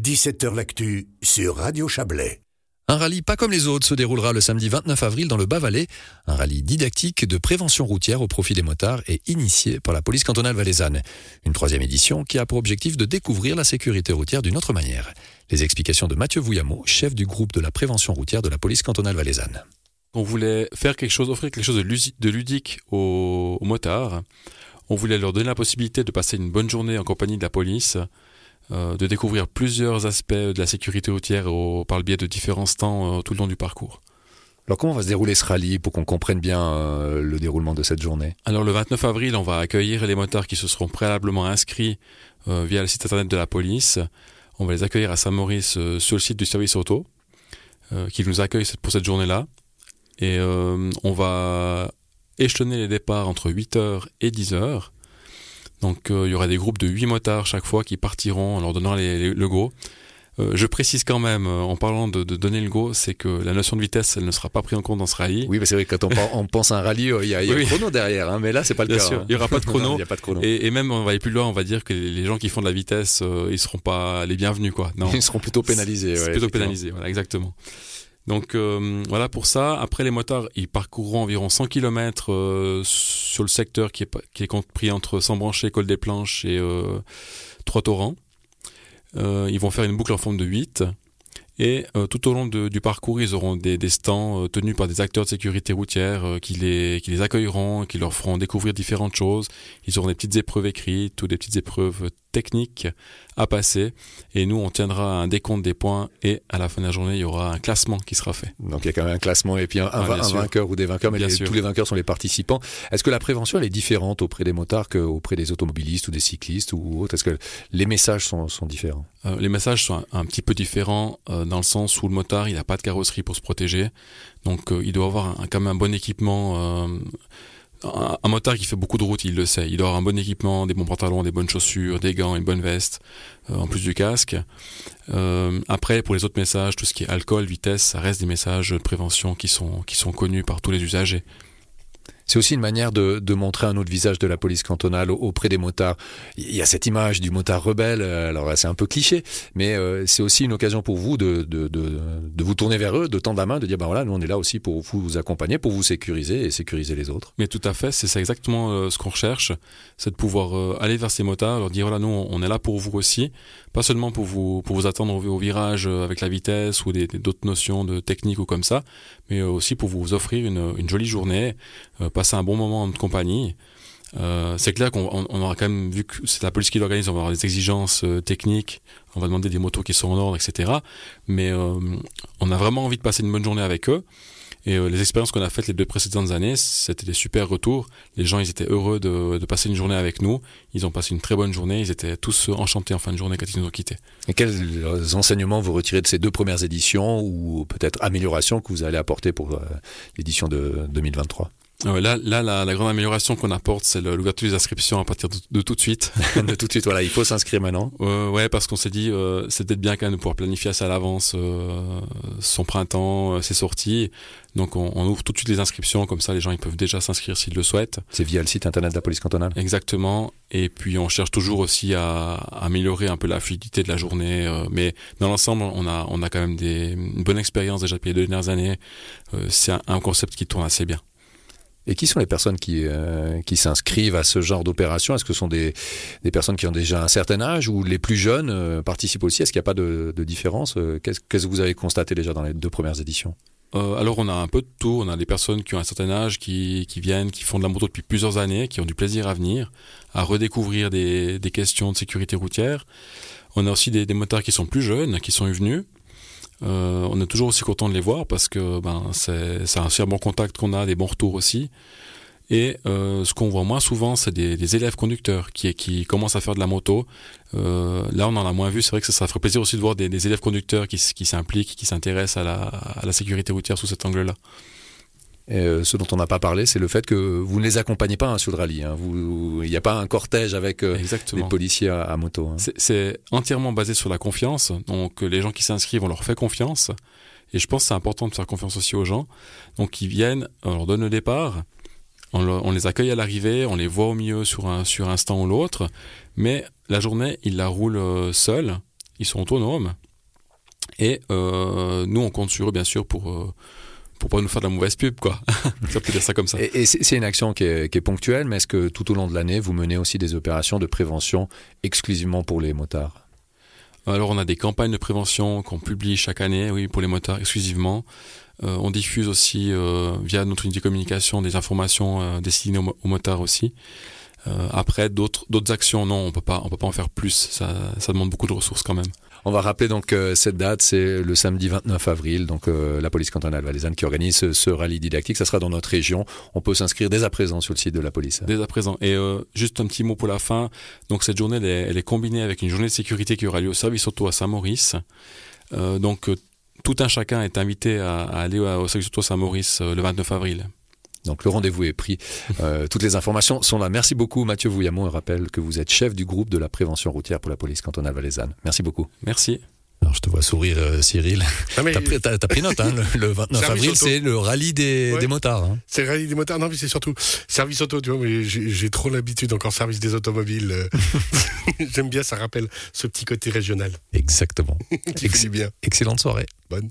17h L'actu sur Radio Chablais. Un rallye pas comme les autres se déroulera le samedi 29 avril dans le Bas-Valais. Un rallye didactique de prévention routière au profit des motards et initié par la police cantonale valaisanne. Une troisième édition qui a pour objectif de découvrir la sécurité routière d'une autre manière. Les explications de Mathieu Vouillamo, chef du groupe de la prévention routière de la police cantonale valaisanne. On voulait faire quelque chose, offrir quelque chose de ludique aux, motards. On voulait leur donner la possibilité de passer une bonne journée en compagnie de la police, de découvrir plusieurs aspects de la sécurité routière par le biais de différents stands euh, tout le long du parcours. Alors comment va se dérouler ce rallye pour qu'on comprenne bien euh, le déroulement de cette journée? Alors le 29 avril, on va accueillir les motards qui se seront préalablement inscrits via le site internet de la police. On va les accueillir à Saint-Maurice sur le site du service auto, qui nous accueille pour cette journée-là. Et euh, on va échelonner les départs entre 8h et 10h. Donc euh, il y aura des groupes de 8 motards chaque fois qui partiront en leur donnant le go. Euh, je précise quand même, en parlant de, donner le go, c'est que la notion de vitesse, elle ne sera pas prise en compte dans ce rallye. Oui, mais c'est vrai que quand on, pense à un rallye, il y a, un chrono derrière, hein, mais là, c'est pas le Bien cas. Sûr, hein. il n'y aura pas de chrono. y a pas de chrono. Et, même, on va aller plus loin, on va dire que les gens qui font de la vitesse, ils seront pas les bienvenus, quoi. Non. Ils seront plutôt pénalisés. Ouais, plutôt pénalisés, voilà, exactement. Donc euh, voilà pour ça. Après les motards, ils parcourront environ 100 km euh, sur le secteur qui est, qui est compris entre Sambranché, Col des Planches et euh, Trois-Torrents. ils vont faire une boucle en forme de 8. Et tout au long du parcours, ils auront des, stands tenus par des acteurs de sécurité routière qui, les, qui les accueilleront, qui leur feront découvrir différentes choses. Ils auront des petites épreuves écrites ou des petites épreuves technique à passer. Et nous on tiendra un décompte des points et à la fin de la journée il y aura un classement qui sera fait. Donc il y a quand même un classement et puis un, vainqueur ou des vainqueurs mais tous les vainqueurs sont les participants. Est-ce que la prévention elle est différente auprès des motards qu'auprès des automobilistes ou des cyclistes ou autres? Est-ce que les messages sont, différents? Euh, Les messages sont un, petit peu différents euh, dans le sens où le motard il n'a pas de carrosserie pour se protéger. Donc euh, il doit avoir quand même un bon équipement un, motard qui fait beaucoup de route, il le sait. Il doit avoir un bon équipement, des bons pantalons, des bonnes chaussures, des gants, une bonne veste, euh, en plus du casque. Euh, après, pour les autres messages, tout ce qui est alcool, vitesse, ça reste des messages de prévention qui sont, qui sont connus par tous les usagers. C'est aussi une manière de, montrer un autre visage de la police cantonale auprès des motards. Il y a cette image du motard rebelle, euh, alors c'est un peu cliché, mais euh, c'est aussi une occasion pour vous de, de, vous tourner vers eux, de tendre la main, de dire, ben voilà, nous on est là aussi pour vous accompagner, pour vous sécuriser et sécuriser les autres. Mais tout à fait, c'est exactement euh, ce qu'on recherche, c'est de pouvoir aller vers ces motards, leur dire, voilà, nous on est là pour vous aussi, pas seulement pour vous, pour vous attendre au, virage avec la vitesse ou d'autres notions de technique ou comme ça, mais aussi pour vous offrir une, une jolie journée, passer un bon moment de compagnie. Euh, c'est clair qu'on on aura quand même vu que c'est la police qui l'organise, on va avoir des exigences euh, techniques, on va demander des motos qui sont en ordre, etc. Mais euh, on a vraiment envie de passer une bonne journée avec eux. Et les expériences qu'on a faites les deux précédentes années, c'était des super retours. Les gens, ils étaient heureux de, de, passer une journée avec nous. Ils ont passé une très bonne journée. Ils étaient tous enchantés en fin de journée quand ils nous ont quittés. Et quels enseignements vous retirez de ces deux premières éditions ou peut-être améliorations que vous allez apporter pour l'édition de 2023 ah là, là la, grande amélioration qu'on apporte, c'est l'ouverture des inscriptions à partir de, tout de suite. de tout de suite, voilà, il faut s'inscrire maintenant. Euh, ouais, parce qu'on s'est dit, euh, c'est peut-être bien quand même de pouvoir planifier assez à l'avance euh, son printemps, euh, ses sorties. Donc on, on, ouvre tout de suite les inscriptions, comme ça les gens ils peuvent déjà s'inscrire s'ils le souhaitent. C'est via le site internet de la police cantonale. Exactement. Et puis on cherche toujours aussi à, améliorer un peu la fluidité de la journée. Euh, mais dans l'ensemble, on a, on a quand même des, une bonne expérience déjà depuis les deux dernières années. c'est un concept qui tourne assez bien. Et qui sont les personnes qui, euh, qui s'inscrivent à ce genre d'opération? Est-ce que ce sont des, des, personnes qui ont déjà un certain âge ou les plus jeunes euh, participent aussi? Est-ce qu'il n'y a pas de, de différence euh, Qu'est-ce que vous avez constaté déjà dans les deux premières éditions? Alors on a un peu de tout, on a des personnes qui ont un certain âge, qui, qui, viennent, qui font de la moto depuis plusieurs années, qui ont du plaisir à venir, à redécouvrir des, des questions de sécurité routière. On a aussi des, des motards qui sont plus jeunes, qui sont venus, euh, on est toujours aussi content de les voir parce que ben, c'est un super bon contact qu'on a, des bons retours aussi. Et euh, ce qu'on voit moins souvent, c'est des, élèves conducteurs qui, qui commencent à faire de la moto. Euh, là, on en a moins vu. C'est vrai que ça, ça ferait plaisir aussi de voir des, élèves conducteurs qui, qui s'impliquent, qui s'intéressent à la, à la sécurité routière sous cet angle-là. Euh, ce dont on n'a pas parlé, c'est le fait que vous ne les accompagnez pas hein, sur le rallye. Hein. Il n'y a pas un cortège avec euh, des policiers à, moto. Hein. C'est entièrement basé sur la confiance. Donc les gens qui s'inscrivent, on leur fait confiance. Et je pense que c'est important de faire confiance aussi aux gens. Donc ils viennent, on leur donne le départ, on, les accueille à l'arrivée, on les voit au milieu sur un, sur un stand ou l'autre. Mais la journée, ils la roulent euh, seuls ils sont autonomes. Et euh, nous, on compte sur eux, bien sûr, pour, euh, pour pas nous faire de la mauvaise pub, quoi. ça peut dire ça comme ça. Et, et c'est une action qui est, qui est ponctuelle, mais est-ce que tout au long de l'année, vous menez aussi des opérations de prévention exclusivement pour les motards? Alors, on a des campagnes de prévention qu'on publie chaque année, oui, pour les motards exclusivement. Euh, on diffuse aussi, euh, via notre unité de communication, des informations euh, destinées aux, mo- aux motards aussi. Après, d'autres d'autres actions, non, on peut pas, on peut pas en faire plus. Ça, ça demande beaucoup de ressources quand même. On va rappeler donc euh, cette date, c'est le samedi 29 avril, donc euh, la police cantonale valaisanne qui organise ce, rallye didactique. Ça sera dans notre région. On peut s'inscrire dès à présent sur le site de la police. Dès à présent. Et euh, juste un petit mot pour la fin. Donc cette journée, elle est, combinée avec une journée de sécurité qui aura lieu au service auto à Saint-Maurice. Euh, donc euh, tout un chacun est invité à, aller au service auto à Saint-Maurice le 29 avril. Donc le rendez-vous est pris. Euh, toutes les informations sont là. Merci beaucoup Mathieu Vouillamont. Je rappelle que vous êtes chef du groupe de la prévention routière pour la police cantonale valaisanne. Merci beaucoup. Merci. Alors je te vois sourire euh, Cyril. T'as pris, t'as- t'as pris note, hein, le, le 29 Service avril, auto. c'est le rallye des, Ouais. des motards. hein. c'est rallye des motards. Non, mais c'est surtout service auto, tu vois. Mais j'ai j'ai trop l'habitude encore service des automobiles. euh. J'aime bien, ça rappelle ce petit côté régional Exactement. qui fait du bien. Excellente soirée. Bonne.